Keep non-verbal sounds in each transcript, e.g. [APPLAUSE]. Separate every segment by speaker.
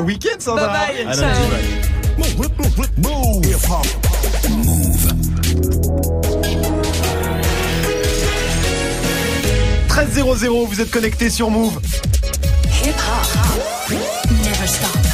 Speaker 1: Bon week-end, Sandra.
Speaker 2: Bye bye.
Speaker 1: Bye.
Speaker 3: Move.
Speaker 1: 13.00, vous êtes connectés sur Move.
Speaker 4: Hip hop. Never stop.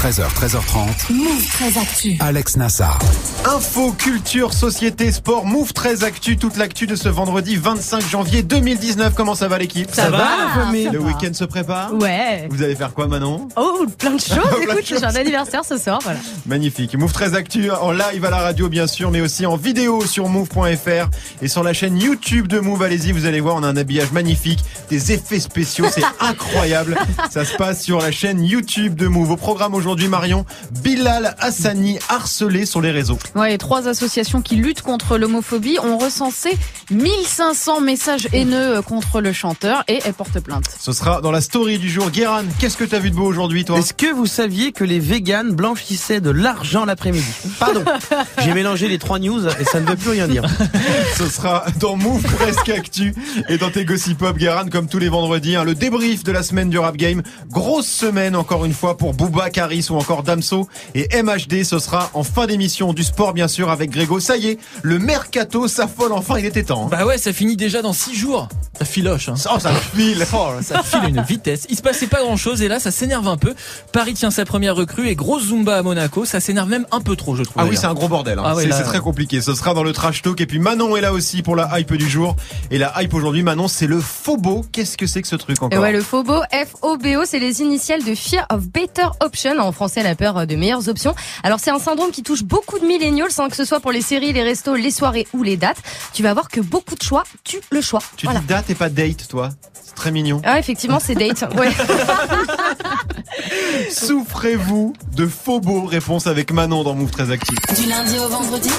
Speaker 3: 13h, 13h30.
Speaker 4: Move très actu.
Speaker 3: Alex Nassar.
Speaker 1: Info, culture, société, sport, Move 13 Actu, toute l'actu de ce vendredi 25 janvier 2019. Comment ça va l'équipe?
Speaker 2: Ça va,
Speaker 5: la
Speaker 1: Le week-end se prépare?
Speaker 5: Ouais.
Speaker 1: Vous allez faire quoi Manon?
Speaker 5: Oh, plein de choses. [LAUGHS] Écoute, j'ai un anniversaire ce soir, voilà.
Speaker 1: Magnifique. Move 13 Actu en live à la radio bien sûr, mais aussi en vidéo sur move.fr et sur la chaîne YouTube de Move. Allez-y, vous allez voir, on a un habillage magnifique, des effets spéciaux, c'est [LAUGHS] incroyable. Ça se passe sur la chaîne YouTube de Move. Au programme aujourd'hui, Marion, Bilal Hassani harcelé sur les réseaux.
Speaker 5: Ouais, et trois associations qui luttent contre l'homophobie ont recensé 1500 messages haineux contre le chanteur et elles portent plainte.
Speaker 1: Ce sera dans la story du jour. Guéran, qu'est-ce que t'as vu de beau aujourd'hui, toi?
Speaker 6: Est-ce que vous saviez que les véganes blanchissaient de l'argent l'après-midi? Pardon, [LAUGHS] j'ai mélangé les trois news et ça ne veut plus rien dire. [LAUGHS]
Speaker 1: Ce sera dans Move Presque Actu et dans tes Gossip Pop, Guéran, comme tous les vendredis. hein, le débrief de la semaine du rap game. Grosse semaine encore une fois pour Booba, Caris ou encore Damso et MHD. Ce sera en fin d'émission du sport bien sûr avec Grégo. Ça y est, le mercato s'affole enfin, il était temps. hein.
Speaker 2: Bah ouais, ça finit déjà dans 6 jours. Ça filoche. Hein.
Speaker 1: Oh, ça file
Speaker 2: Oh, ça file une vitesse. Il se passait pas grand chose et là ça s'énerve un peu. Paris tient sa première recrue et grosse Zumba à Monaco. Ça s'énerve même un peu trop, je trouve.
Speaker 1: Ah oui, c'est un gros bordel. hein.
Speaker 2: Ah ouais,
Speaker 1: c'est très compliqué. Ce sera dans le trash talk. Et puis Manon est là aussi pour la hype du jour. Et la hype aujourd'hui, Manon, c'est le Fobo. Qu'est-ce que c'est que ce truc
Speaker 5: Et
Speaker 1: encore
Speaker 5: ouais, le FOBO, F-O-B-O, c'est les initiales de Fear of Better Option, en français la peur de meilleures options. Alors c'est un syndrome qui touche beaucoup de millennials, sans que ce soit pour les séries, les restos, les soirées ou les dates. Tu vas voir que beaucoup de choix tuent le choix.
Speaker 1: Tu
Speaker 5: voilà.
Speaker 1: dis date et pas date, toi. C'est très mignon.
Speaker 5: Ah effectivement c'est date. [LAUGHS] Ouais. [LAUGHS]
Speaker 1: Souffrez-vous de Fobo Réponse avec Manon dans Move très actif.
Speaker 4: Du lundi au vendredi.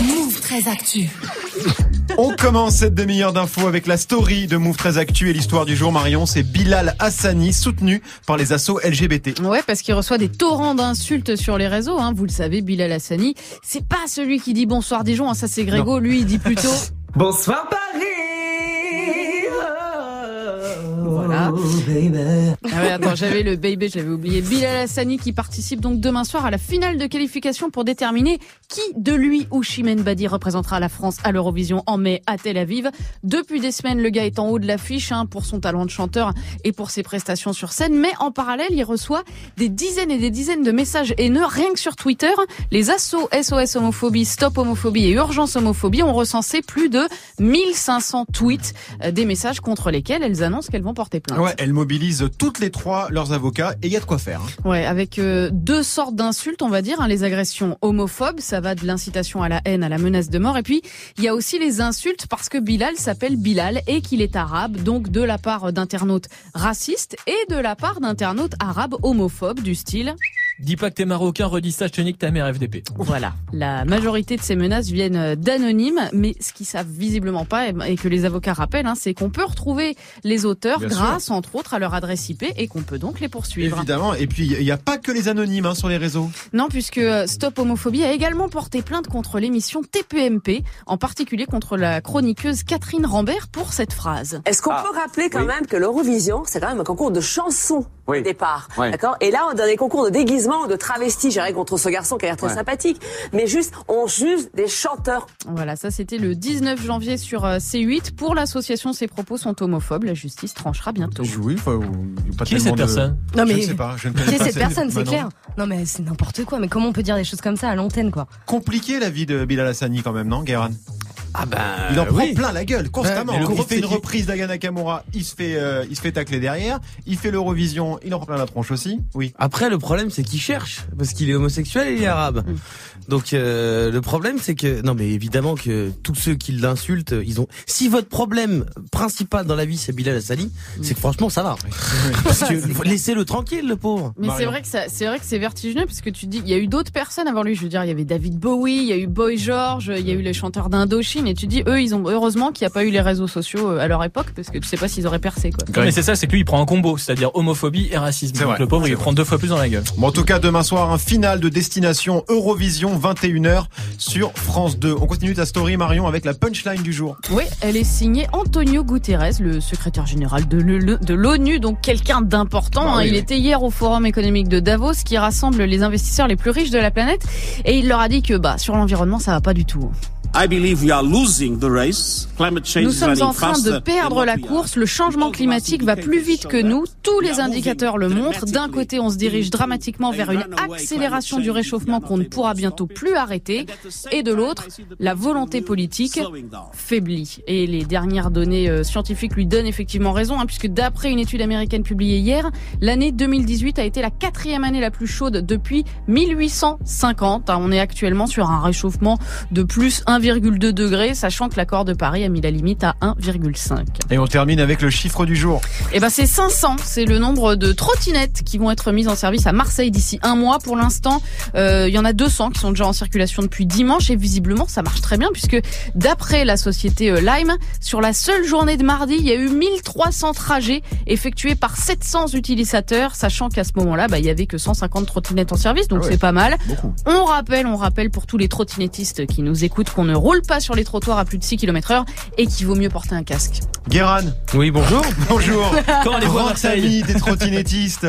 Speaker 4: Move très actu.
Speaker 1: On commence cette demi-heure d'infos avec la story de Move très actu et l'histoire du jour Marion. C'est Bilal Hassani soutenu par les assos LGBT.
Speaker 5: Ouais, parce qu'il reçoit des torrents d'insultes sur les réseaux. Hein. Vous le savez, Bilal Hassani, c'est pas celui qui dit bonsoir Dijon. hein. Ça c'est Grégo. Lui, il dit plutôt. [LAUGHS]
Speaker 6: Bonsoir Paris
Speaker 5: Voilà. Ah ouais, attends, j'avais le baby, je l'avais oublié. Bilal Hassani qui participe donc demain soir à la finale de qualification pour déterminer qui de lui ou Chimène Badi représentera la France à l'Eurovision en mai à Tel Aviv. Depuis des semaines, le gars est en haut de l'affiche hein, pour son talent de chanteur et pour ses prestations sur scène, mais en parallèle, il reçoit des dizaines et des dizaines de messages haineux rien que sur Twitter. Les assos SOS homophobie, Stop homophobie et Urgence homophobie ont recensé plus de 1500 tweets, euh, des messages contre lesquels elles annoncent qu'elles vont porter plainte.
Speaker 1: Ouais, elles mobilisent toutes les trois leurs avocats et il y a de quoi faire. hein.
Speaker 5: Ouais, avec euh, deux sortes d'insultes, on va dire, hein, les agressions homophobes, ça va de l'incitation à la haine à la menace de mort, et puis il y a aussi les insultes parce que Bilal s'appelle Bilal et qu'il est arabe, donc de la part d'internautes racistes et de la part d'internautes arabes homophobes du style.
Speaker 2: Dis pas que t'es marocain, redis ça, je te nique ta mère FDP.
Speaker 5: Voilà. La majorité de ces menaces viennent euh, d'anonymes, mais ce qu'ils savent visiblement pas et et que les avocats rappellent, hein, c'est qu'on peut retrouver les auteurs
Speaker 1: Bien
Speaker 5: grâce, entre autres, à leur adresse IP et qu'on peut donc les poursuivre.
Speaker 1: Évidemment. Et puis il n'y a pas que les anonymes hein, sur les réseaux.
Speaker 5: Non, puisque euh, Stop Homophobie a également porté plainte contre l'émission TPMP, en particulier contre la chroniqueuse Catherine Rambert pour cette phrase.
Speaker 7: Est-ce qu'on peut rappeler quand même que l'Eurovision, c'est quand même un concours de chansons
Speaker 8: Oui.
Speaker 7: au départ,
Speaker 8: Ouais.
Speaker 7: d'accord? Et là, on a des concours de déguisement, de travesti, j'irais contre ce garçon qui a l'air très
Speaker 8: Ouais.
Speaker 7: sympathique, mais juste, on juge des chanteurs.
Speaker 5: Voilà, ça c'était le 19 janvier sur euh, C8. Pour l'association, ces propos sont homophobes. La justice tranchera bientôt.
Speaker 1: Oui, enfin, pas
Speaker 2: Qui est cette
Speaker 1: de-
Speaker 2: personne
Speaker 5: Non
Speaker 1: Je
Speaker 5: mais
Speaker 1: ne sais pas. Je ne
Speaker 5: qui est cette personne, c'est clair. Non mais c'est n'importe quoi. Mais comment on peut dire des choses comme ça à l'antenne, quoi?
Speaker 1: Compliqué la vie de Bilal Hassani quand même, non, Guéran
Speaker 6: Ah ben
Speaker 1: Il en prend
Speaker 6: oui.
Speaker 1: plein la gueule constamment. il fait une reprise d'Aya Nakamura, il se fait, euh, il se fait tacler derrière. Il fait l'Eurovision, il en prend plein la tronche aussi. Oui.
Speaker 6: Après, le problème, c'est qu'il cherche, parce qu'il est homosexuel et il est arabe. Donc, euh, le problème, c'est que, non, mais évidemment que tous ceux qui l'insultent, ils ont. Si votre problème principal dans la vie, c'est Bilal Hassani, c'est que franchement, ça va. [LAUGHS] Parce que [LAUGHS] laissez-le tranquille, le pauvre.
Speaker 5: Mais c'est vrai que ça, c'est vrai que c'est vertigineux parce que tu dis, il y a eu d'autres personnes avant lui. Je veux dire, il y avait David Bowie, il y a eu Boy George, il y a eu les chanteurs d'Indochine. et tu dis, eux, ils ont heureusement qu'il n'y a pas eu les réseaux sociaux euh, à leur époque, parce que tu sais pas s'ils auraient percé, quoi.
Speaker 2: Non, mais c'est ça, c'est que lui il prend un combo, c'est-à-dire homophobie et racisme.
Speaker 1: C'est
Speaker 2: Donc
Speaker 1: vrai,
Speaker 2: le pauvre il
Speaker 1: vrai.
Speaker 2: prend deux fois plus dans la gueule.
Speaker 1: Bon, en tout cas, demain soir, un final de destination Eurovision 21h sur France 2. On continue ta story, Marion, avec la punchline du jour.
Speaker 5: Oui, elle est signée Antonio Guterres, le secrétaire général de l'ONU, donc quelqu'un d'important.
Speaker 1: Bah
Speaker 5: hein.
Speaker 1: oui,
Speaker 5: il
Speaker 1: oui.
Speaker 5: était hier au Forum économique de Davos, qui rassemble les investisseurs les plus riches de la planète, et il leur a dit que bah sur l'environnement, ça va pas du tout.
Speaker 8: I believe we are losing the race. Climate change
Speaker 5: Nous
Speaker 8: is
Speaker 5: sommes en train de perdre la course. Le changement climatique va plus vite que nous. Tous les indicateurs le montrent. D'un côté, on se dirige dramatiquement vers une accélération du réchauffement qu'on ne pourra bientôt plus arrêter. Et de l'autre, la volonté politique faiblit. Et les dernières données euh, scientifiques lui donnent effectivement raison, hein, puisque d'après une étude américaine publiée hier, l'année 2018 a été la quatrième année la plus chaude depuis 1850. hein. On est actuellement sur un réchauffement de plus 1,2 degré, sachant que l'accord de Paris a mis la limite à 1,5.
Speaker 1: Et on termine avec le chiffre du jour.
Speaker 5: Eh ben c'est 500, c'est le nombre de trottinettes qui vont être mises en service à Marseille d'ici un mois. Pour l'instant, euh, il y en a 200 qui sont déjà en circulation depuis dimanche et visiblement ça marche très bien puisque d'après la société euh, Lime, sur la seule journée de mardi, il y a eu 1300 trajets effectués par 700 utilisateurs, sachant qu'à ce moment-là, bah, il y avait que 150 trottinettes en service, donc
Speaker 1: Ah ouais.
Speaker 5: c'est pas mal.
Speaker 1: Beaucoup.
Speaker 5: On rappelle, on rappelle pour tous les trottinettistes qui nous écoutent qu'on ne roule pas sur les trottoirs à plus de 6 km heure et qu'il vaut mieux porter un casque.
Speaker 1: Guéran,
Speaker 6: Oui, bonjour.
Speaker 1: bonjour. [LAUGHS]
Speaker 2: Quand allez-vous à
Speaker 1: Grand
Speaker 2: Marseille
Speaker 1: ami des trottinettistes.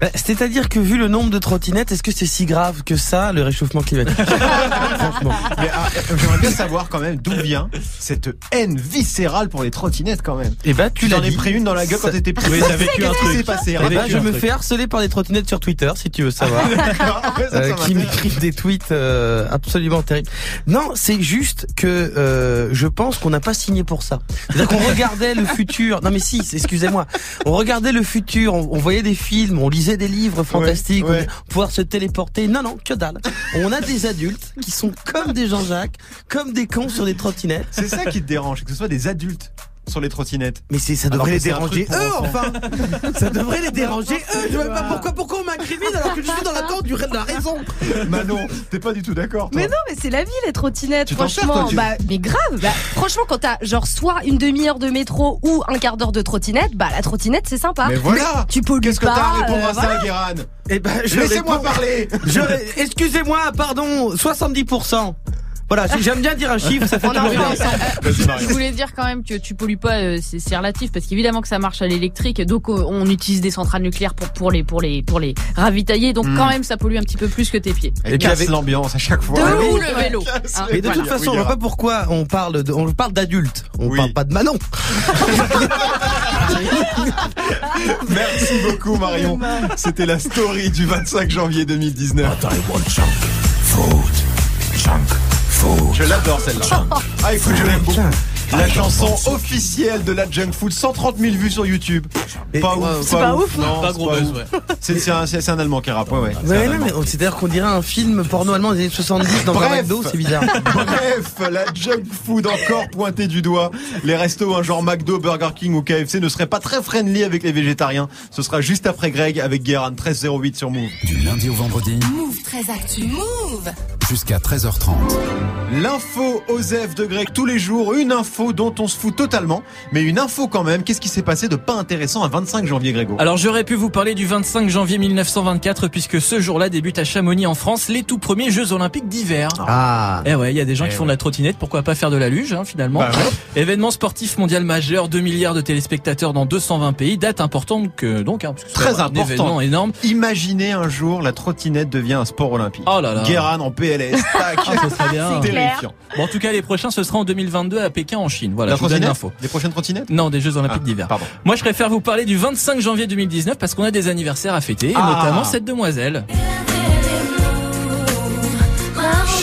Speaker 6: Bah, C'est-à-dire que vu le nombre de trottinettes, est-ce que c'est si grave que ça, le réchauffement climatique? [LAUGHS] Franchement.
Speaker 1: Mais ah, j'aimerais bien savoir quand même d'où vient cette haine viscérale pour les trottinettes quand même.
Speaker 6: Eh ben, tu
Speaker 1: t'en es pris une dans la gueule quand t'étais petit.
Speaker 2: Oui, t'as vécu un
Speaker 1: Qu'est-ce qui
Speaker 2: truc.
Speaker 1: s'est passé Raconte-nous
Speaker 6: je
Speaker 1: un
Speaker 6: me
Speaker 1: truc.
Speaker 6: fais harceler par des trottinettes sur Twitter, si tu veux savoir.
Speaker 1: Ça, ça
Speaker 6: Euh, qui m'écrivent des tweets euh, absolument terribles. Non, c'est juste que euh, je pense qu'on n'a pas signé pour ça. C'est-à-dire qu'on regardait le futur. Non mais si, excusez-moi. On regardait le futur, on, on voyait des films, on lisait des livres fantastiques,
Speaker 1: ouais.
Speaker 6: on- pouvoir se téléporter. Non, non, que dalle. On a des adultes qui sont comme des Jean-Jacques, comme des cons sur des trottinettes.
Speaker 1: C'est ça qui te dérange, que ce soit des adultes sur les trottinettes.
Speaker 6: Mais [LAUGHS] ça devrait les déranger eux, enfin. ça devrait les déranger eux. Je vois pas pourquoi pourquoi on m'incrimine alors que je suis dans l'attente du de la raison.
Speaker 1: Manon, t'es pas du tout d'accord.
Speaker 9: Mais non, mais c'est la vie, les trottinettes, franchement.
Speaker 1: toi, tu-
Speaker 9: bah, mais grave. Bah, franchement, quand t'as genre soit une demi-heure de métro ou un quart d'heure de trottinette, bah la trottinette c'est sympa.
Speaker 1: Mais voilà.
Speaker 9: tu pollues
Speaker 1: Qu'est-ce que t'as à répondre
Speaker 9: euh,
Speaker 1: à ça,
Speaker 9: voilà.
Speaker 1: Guéran?
Speaker 6: Eh ben, je
Speaker 1: Laissez-moi parler.
Speaker 6: Je, excusez-moi, pardon, 70%. Voilà, j'aime bien dire un chiffre, ça fait
Speaker 5: On en
Speaker 6: toujours
Speaker 5: revient
Speaker 6: bien.
Speaker 5: ensemble.
Speaker 1: Vas-y,
Speaker 5: Je voulais dire quand même que tu pollues pas, euh, c'est c'est relatif parce qu'évidemment que ça marche à l'électrique, donc euh, on utilise des centrales nucléaires pour pour les pour les pour les ravitailler, donc
Speaker 1: Mm.
Speaker 5: quand même ça pollue un petit peu plus que tes pieds.
Speaker 6: Et puis
Speaker 1: casse
Speaker 6: avec-
Speaker 1: l'ambiance à chaque fois.
Speaker 5: De
Speaker 1: Ah oui.
Speaker 5: où le vélo hein.
Speaker 6: Mais de
Speaker 1: Oui,
Speaker 6: toute
Speaker 1: oui,
Speaker 6: façon, je vois pas pourquoi on parle de, on parle d'adultes. On
Speaker 1: Oui.
Speaker 6: parle pas de Manon. [LAUGHS]
Speaker 1: Merci beaucoup Marion. C'était la story du 25 janvier 2019. Je l'adore celle-là. Ah, écoute, je l'aime beaucoup. La chanson officielle de la junk food, 130 000 vues sur YouTube.
Speaker 6: Et-
Speaker 1: Pas ouf,
Speaker 6: C'est
Speaker 9: pas ouf,
Speaker 1: non,
Speaker 2: Pas
Speaker 1: c'est
Speaker 2: gros buzz, ouais.
Speaker 1: C'est c'est un, c'est- c'est un Allemand qui rappe, ouais, ouais. C'est
Speaker 6: Ouais, non, mais c'est-à-dire qu'on dirait un film porno allemand des années 70 dans un
Speaker 1: Bref.
Speaker 6: McDo, c'est bizarre. [LAUGHS]
Speaker 1: Bref, la junk food encore pointée du doigt. Les restos, un genre McDo, Burger King ou KFC ne seraient pas très friendly avec les végétariens. Ce sera juste après Greg avec Guérin 1308 sur Move.
Speaker 3: Du lundi au vendredi
Speaker 4: Move très actu. Move.
Speaker 3: jusqu'à 13h30.
Speaker 1: L'info Osef de Greg tous les jours, une info dont on se fout totalement, mais une info quand même. Qu'est-ce qui s'est passé de pas intéressant à 25 janvier, Grégo?
Speaker 2: Alors j'aurais pu vous parler du 25 janvier 1924 puisque ce jour-là débute à Chamonix en France les tout premiers Jeux Olympiques d'hiver.
Speaker 6: Ah.
Speaker 2: Eh ouais, il y a des gens
Speaker 1: Eh
Speaker 2: qui font de la trottinette, pourquoi pas faire de la luge hein, finalement.
Speaker 1: Bah ouais.
Speaker 2: Événement sportif mondial majeur, 2 milliards de téléspectateurs dans 220 pays, date importante que donc hein, parce que c'est
Speaker 1: Très
Speaker 2: un
Speaker 1: important.
Speaker 2: événement énorme.
Speaker 1: Imaginez un jour la trottinette devient un sport olympique.
Speaker 2: Oh là là.
Speaker 1: Guérin en PLS, tac,
Speaker 2: Ah, ça serait bien. [LAUGHS]
Speaker 1: terrifiant.
Speaker 2: Bon, en tout cas, les prochains, ce sera en 2022 à Pékin, en Chine. Voilà,
Speaker 1: la
Speaker 2: je vous donne l'info.
Speaker 1: Les prochaines trottinettes
Speaker 2: Non, des Jeux Olympiques
Speaker 1: Ah,
Speaker 2: d'hiver.
Speaker 1: Pardon.
Speaker 2: Moi, je préfère vous parler du 25 janvier 2019 parce qu'on a des anniversaires à fêter, et
Speaker 1: Ah.
Speaker 2: notamment cette demoiselle.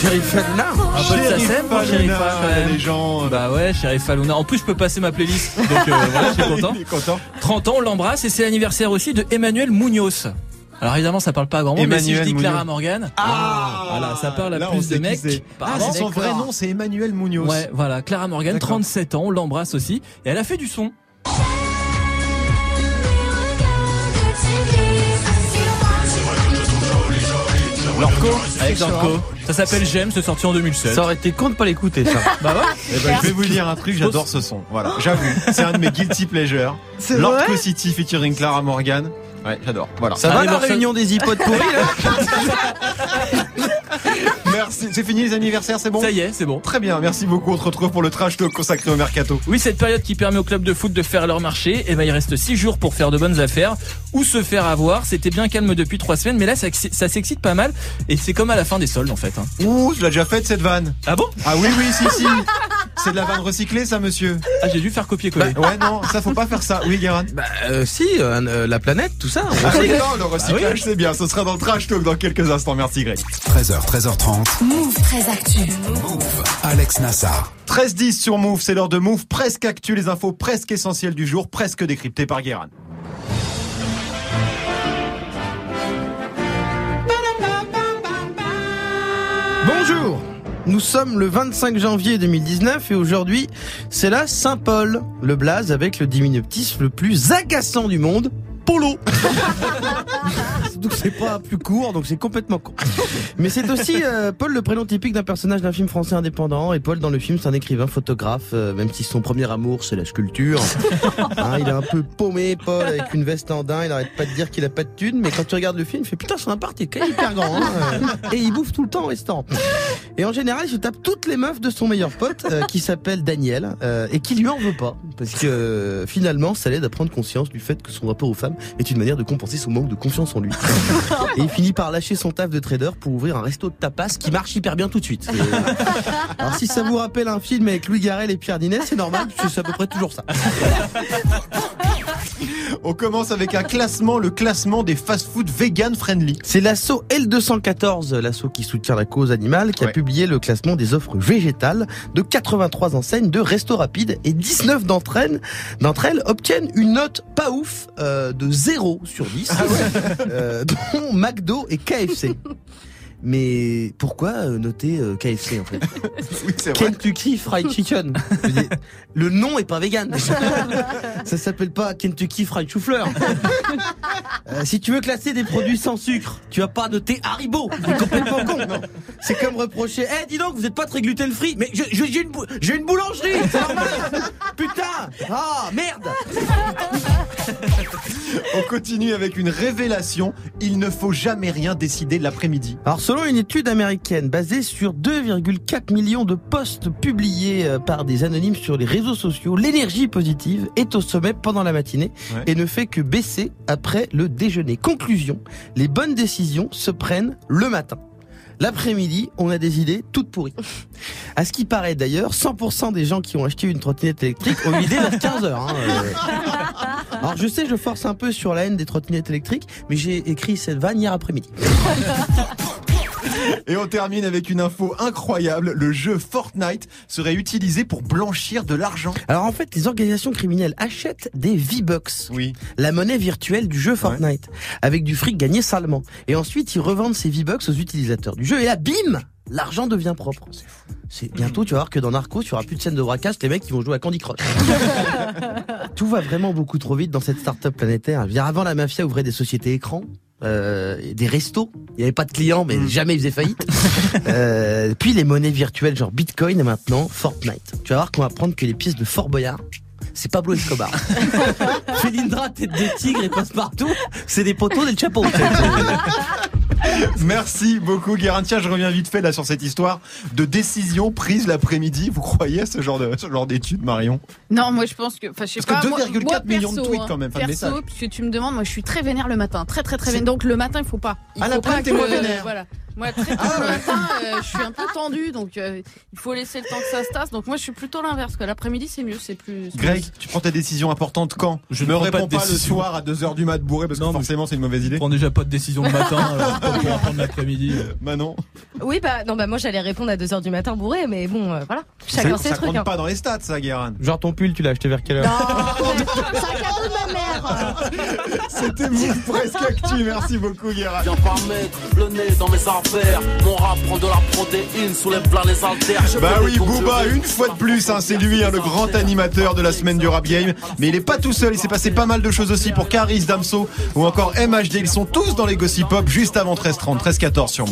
Speaker 6: Sheriff Hanouna.
Speaker 2: Un peu de Sassem pour même.
Speaker 1: légende.
Speaker 2: Bah ouais, Sheriff Aluna. En plus, je peux passer ma playlist. Donc euh, voilà, je suis [LAUGHS] content.
Speaker 1: Content.
Speaker 2: 30 ans, on l'embrasse et c'est l'anniversaire aussi de Emmanuel Munoz. Alors évidemment, ça parle pas à grand monde, mais si je dis Clara. Morgan,
Speaker 1: Ah
Speaker 2: voilà, ça parle à
Speaker 1: Là, on
Speaker 2: plus
Speaker 1: sait
Speaker 2: de
Speaker 1: qui
Speaker 2: mecs.
Speaker 1: c'est. Ah,
Speaker 2: Pardon.
Speaker 1: c'est son vrai nom, c'est Emmanuel Munoz.
Speaker 2: Ouais, voilà, Clara Morgan,
Speaker 1: D'accord.
Speaker 2: 37 ans, on l'embrasse aussi. Et elle a fait du son.
Speaker 1: Alors Zarco
Speaker 2: Avec Zarco. Ça s'appelle J'aime, c'est sorti en 2007.
Speaker 6: Ça aurait été con de pas l'écouter, ça. [LAUGHS]
Speaker 2: Bah ouais.
Speaker 1: Eh ben, je vais vous dire un truc, j'adore ce son. Voilà, j'avoue, c'est un de mes guilty pleasures.
Speaker 9: C'est
Speaker 1: Lord
Speaker 9: vrai
Speaker 1: Co City featuring Clara Morgan. Ouais, j'adore. Voilà.
Speaker 6: Ça va la réunion des hypotes pourris, là [LAUGHS] [LAUGHS]
Speaker 1: Merci. C'est fini les anniversaires, c'est bon
Speaker 2: Ça y est, c'est bon.
Speaker 1: Très bien, merci beaucoup. On se retrouve pour le trash talk consacré au mercato.
Speaker 2: Oui, cette période qui permet aux clubs de foot de faire leur marché, eh ben, il reste 6 jours pour faire de bonnes affaires ou se faire avoir. C'était bien calme depuis 3 semaines, mais là, ça, ça s'excite pas mal et c'est comme à la fin des soldes en fait. hein.
Speaker 1: Ouh, je l'ai déjà faite cette vanne?
Speaker 2: Ah bon?
Speaker 1: Ah oui, oui, si, si. C'est de la vanne recyclée, ça, monsieur.
Speaker 2: Ah, j'ai dû faire copier-coller.
Speaker 1: Ouais, non, ça faut pas faire ça. Oui, Guérin?
Speaker 6: Bah, euh, si, euh, euh, la planète, tout ça. on
Speaker 1: Ah non, le recyclage, c'est bien. Ce sera dans le trash talk dans quelques instants. Merci, Greg.
Speaker 3: 13h, 13h30.
Speaker 4: Move très actu.
Speaker 3: Alex Nassar.
Speaker 1: 13-10 sur Move, c'est l'heure de Move. Presque actu, les infos presque essentielles du jour, presque décryptées par Guérin.
Speaker 6: Bonjour nous sommes le 25 janvier 2019 et aujourd'hui, c'est la Saint-Paul, le blaze avec le diminutif le plus agaçant du monde, Polo. [LAUGHS] donc c'est pas plus court, donc c'est complètement con. Mais c'est aussi euh, Paul le prénom typique d'un personnage d'un film français indépendant et Paul dans le film c'est un écrivain photographe, euh, même si son premier amour c'est la sculpture. Hein, il est un peu paumé Paul avec une veste en daim, il arrête pas de dire qu'il a pas de thune, mais quand tu regardes le film, il fait putain son appart il est quand même hyper grand. hein, et il bouffe tout le temps au restaurant. Et en général, il se tape toutes les meufs de son meilleur pote, euh, qui s'appelle Daniel, euh, et qui lui en veut pas. Parce que euh, finalement, ça l'aide à prendre conscience du fait que son rapport aux femmes est une manière de compenser son manque de confiance en lui. Et il finit par lâcher son taf de trader pour ouvrir un resto de tapas qui marche hyper bien tout de suite. Euh, alors si ça vous rappelle un film avec Louis Garrel et Pierre Dinet, c'est normal, c'est à peu près toujours ça.
Speaker 1: On commence avec un classement, le classement des fast-food vegan friendly.
Speaker 6: C'est l'assaut L214, l'assaut qui soutient la cause animale, qui
Speaker 1: Ouais.
Speaker 6: a publié le classement des offres végétales de 83 enseignes de resto rapide et 19 d'entre elles, d'entre elles obtiennent une note pas ouf euh, de 0 sur 10, euh, dont McDo et KFC. [LAUGHS] Mais pourquoi euh, noter euh, KFC en fait? [LAUGHS]
Speaker 1: Oui, c'est vrai.
Speaker 6: Kentucky Fried Chicken. [LAUGHS] Le nom est pas vegan. [LAUGHS] Ça s'appelle pas Kentucky Fried Chou-fleur. Euh, si tu veux classer des produits sans sucre, tu vas pas noter Haribo. C'est complètement con. C'est comme reprocher, eh dis donc, vous êtes pas très gluten free, mais je- je- j'ai une, bou- j'ai une boulangerie, c'est normal. Putain, ah merde.
Speaker 1: On continue avec une révélation. Il ne faut jamais rien décider l'après-midi.
Speaker 6: Alors selon une étude américaine basée sur 2,4 millions de posts publiés euh, par des anonymes sur les réseaux sociaux, l'énergie positive est au sommet pendant la matinée
Speaker 1: Ouais.
Speaker 6: et ne fait que baisser après le déjeuner. Conclusion, les bonnes décisions se prennent le matin. L'après-midi, on a des idées toutes pourries. À ce qui paraît d'ailleurs, 100% des gens qui ont acheté une trottinette électrique ont eu l'idée vers 15 heures. hein, euh. [LAUGHS] Alors je sais, je force un peu sur la haine des trottinettes électriques, mais j'ai écrit cette vanne hier après-midi. [LAUGHS]
Speaker 1: Et on termine avec une info incroyable. Le jeu Fortnite serait utilisé pour blanchir de l'argent.
Speaker 6: Alors en fait, les organisations criminelles achètent des V-Bucks,
Speaker 1: Oui.
Speaker 6: la monnaie virtuelle du jeu Fortnite, avec du fric gagné salement. Et ensuite, ils revendent ces V-Bucks aux utilisateurs du jeu. Et là, bim L'argent devient propre. C'est bientôt, tu vas voir que dans Narcos, il y aura plus de scènes de braquage, les mecs qui vont jouer à Candy Crush. [LAUGHS] Tout va vraiment beaucoup trop vite dans cette start-up planétaire. Je veux dire, avant, la mafia ouvrait des sociétés écrans. Euh, des restos, il n'y avait pas de clients, mais jamais ils faisaient faillite. [LAUGHS] Euh, puis les monnaies virtuelles genre Bitcoin et maintenant Fortnite. Tu vas voir qu'on va apprendre que les pièces de Fort Boyard, c'est Pablo Escobar. [LAUGHS] Felindra, tête de tigre et passe partout, c'est des poteaux del Chapeau. [LAUGHS] [LAUGHS]
Speaker 1: Merci beaucoup, Guérin. Tiens, je reviens vite fait là sur cette histoire de décision prise l'après-midi. Vous croyez à ce genre de, ce genre d'étude, Marion?
Speaker 5: Non, moi je pense que, enfin, je sais
Speaker 1: Parce
Speaker 5: pas.
Speaker 1: que
Speaker 5: moi-
Speaker 1: 2,4
Speaker 5: moi,
Speaker 1: millions de tweets
Speaker 5: hein,
Speaker 1: quand même,
Speaker 5: perso,
Speaker 1: message.
Speaker 5: puisque tu me demandes, moi je suis très vénère le matin, très très très vénère. Donc le matin, il faut pas. Il
Speaker 1: Ah,
Speaker 5: faut
Speaker 1: l'après,
Speaker 5: pas
Speaker 1: t'es
Speaker 5: que-
Speaker 1: moins vénère.
Speaker 5: Voilà. Moi, très tôt le matin, euh, je suis un peu tendue, donc euh, il faut laisser le temps que ça se tasse. Donc moi, je suis plutôt l'inverse. que L'après-midi, c'est mieux, c'est plus. c'est
Speaker 1: Greg, tu prends tes décisions importantes quand
Speaker 2: Je
Speaker 1: me
Speaker 2: ne prends
Speaker 1: réponds
Speaker 2: pas
Speaker 1: le
Speaker 2: décision.
Speaker 1: soir à 2h du mat bourré parce
Speaker 2: Non,
Speaker 1: que
Speaker 2: mais-
Speaker 1: forcément c'est une mauvaise
Speaker 2: Je
Speaker 1: idée.
Speaker 2: prends déjà pas de décision le matin, alors pas pour en [LAUGHS] prendre l'après-midi.
Speaker 1: Manon,
Speaker 9: Oui, bah non, bah moi j'allais répondre à 2h du matin bourré, mais bon, euh, voilà.
Speaker 1: ça,
Speaker 9: Chacun ses
Speaker 1: ça
Speaker 9: trucs.
Speaker 1: compte
Speaker 9: hein.
Speaker 1: pas dans les stats ça, Guérin.
Speaker 6: Genre ton pull, tu l'as acheté vers quelle heure?
Speaker 9: Non, [LAUGHS] mais c'est un cadeau de ma mère.
Speaker 1: C'était [LAUGHS] presque actu. Merci beaucoup, Guérin.
Speaker 8: Viens pas mettre le nez dans mes arbres.
Speaker 10: Faire. Mon rap prend de la protéine, soulève là les haltères. Je
Speaker 1: Bah oui, Booba, une fois de plus, hein, c'est lui, hein, le grand animateur de la semaine du rap game. Mais il est pas tout seul, il s'est passé pas mal de choses aussi pour Caris, Damso ou encore MHD. Ils sont tous dans les Gossip Pop juste avant 13h30, 13h14 sur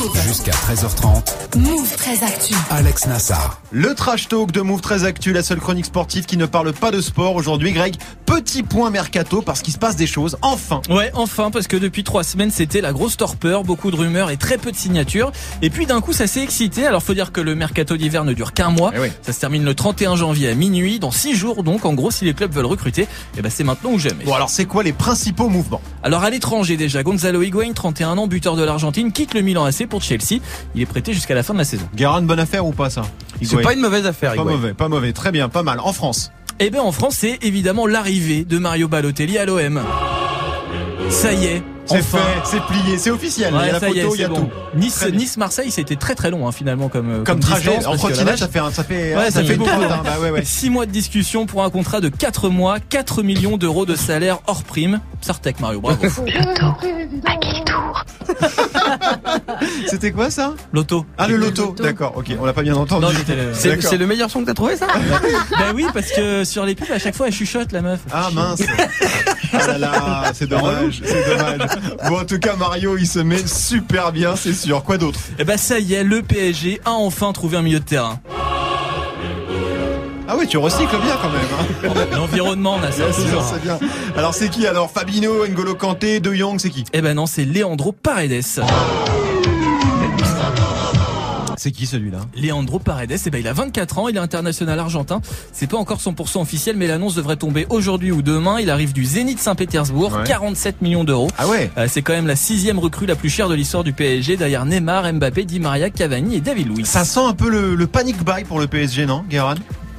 Speaker 1: Move.
Speaker 3: Jusqu'à 13h30,
Speaker 4: Move très actu.
Speaker 3: Alex Nassar.
Speaker 1: Le trash talk de Move très actu, la seule chronique sportive qui ne parle pas de sport aujourd'hui. Greg, petit point mercato parce qu'il se passe des choses. Enfin.
Speaker 2: Ouais, enfin, parce que depuis trois semaines, c'était la grosse torpeur, beaucoup de rumeurs et très peu de signatures. Et puis d'un coup, ça s'est excité. Alors, faut dire que le mercato d'hiver ne dure qu'un mois.
Speaker 1: Eh oui.
Speaker 2: Ça se termine le 31 janvier à minuit, dans six jours. Donc, en gros, si les clubs veulent recruter, eh ben, c'est maintenant ou jamais.
Speaker 1: Bon alors c'est quoi les principaux mouvements?
Speaker 2: Alors, à l'étranger déjà, Gonzalo Higuain, 31 ans, buteur de l'Argentine, quitte le Milan AC pour Chelsea. Il est prêté jusqu'à la fin de la saison.
Speaker 1: Guérin, bonne affaire ou pas ça
Speaker 6: C'est pas une mauvaise affaire,
Speaker 1: Pas
Speaker 6: Higuain.
Speaker 1: mauvais, pas mauvais, très bien, pas mal. En France.
Speaker 2: Eh ben, en France, c'est évidemment l'arrivée de Mario Balotelli à l'OM. Ça y est.
Speaker 1: C'est
Speaker 2: enfin.
Speaker 1: fait, c'est plié, c'est officiel. il y a la
Speaker 2: ça y est,
Speaker 1: photo, il y a
Speaker 2: bon.
Speaker 1: tout.
Speaker 2: Nice,
Speaker 1: bien.
Speaker 2: Nice, Marseille, c'était très très long hein, finalement comme euh,
Speaker 1: Comme trajet,
Speaker 2: distance,
Speaker 1: en trottinette, ça fait, un- ça fait,
Speaker 2: Ouais,
Speaker 1: ça fait
Speaker 2: beaucoup.
Speaker 1: hein. [LAUGHS] Bah ouais, ouais.
Speaker 2: 6 mois de discussion pour un contrat de 4 mois, 4 millions d'euros de salaire hors prime. Sartec Mario, bravo. [LAUGHS]
Speaker 1: C'était quoi ça?
Speaker 2: Loto.
Speaker 1: Ah le loto,
Speaker 5: loto.
Speaker 1: d'accord, ok, on l'a pas bien entendu.
Speaker 2: Le-
Speaker 6: C'est le meilleur son que t'as trouvé, ça?
Speaker 2: Bah oui, parce que sur les pubs, à chaque fois, elle chuchote la meuf.
Speaker 1: Ah mince [LAUGHS] Ah là là, c'est dommage, c'est dommage. Bon en tout cas Mario il se met super bien, c'est sûr. Quoi d'autre?
Speaker 2: Et bah ça y est, le PSG a enfin trouvé un milieu de terrain.
Speaker 1: Ah oui, tu recycles bien quand même. Hein.
Speaker 2: L'environnement, on a ça
Speaker 1: Bien
Speaker 2: toujours.
Speaker 1: bien. Alors c'est qui alors? Fabino, N'Golo Kanté, De Jong, c'est qui?
Speaker 2: Eh ben non, c'est Leandro Paredes.
Speaker 1: C'est qui celui-là?
Speaker 2: Leandro Paredes, eh ben il a 24 ans, il est international argentin. C'est pas encore 100% officiel, mais l'annonce devrait tomber aujourd'hui ou demain. Il arrive du Zénith Saint-Pétersbourg,
Speaker 1: Ouais.
Speaker 2: 47 millions d'euros.
Speaker 1: Ah ouais
Speaker 2: Euh, c'est quand même la sixième recrue la plus chère de l'histoire du PSG, derrière Neymar, Mbappé, Di Maria, Cavani et David Luiz.
Speaker 1: Ça sent un peu le, le panic buy pour le PSG, non, Guérin?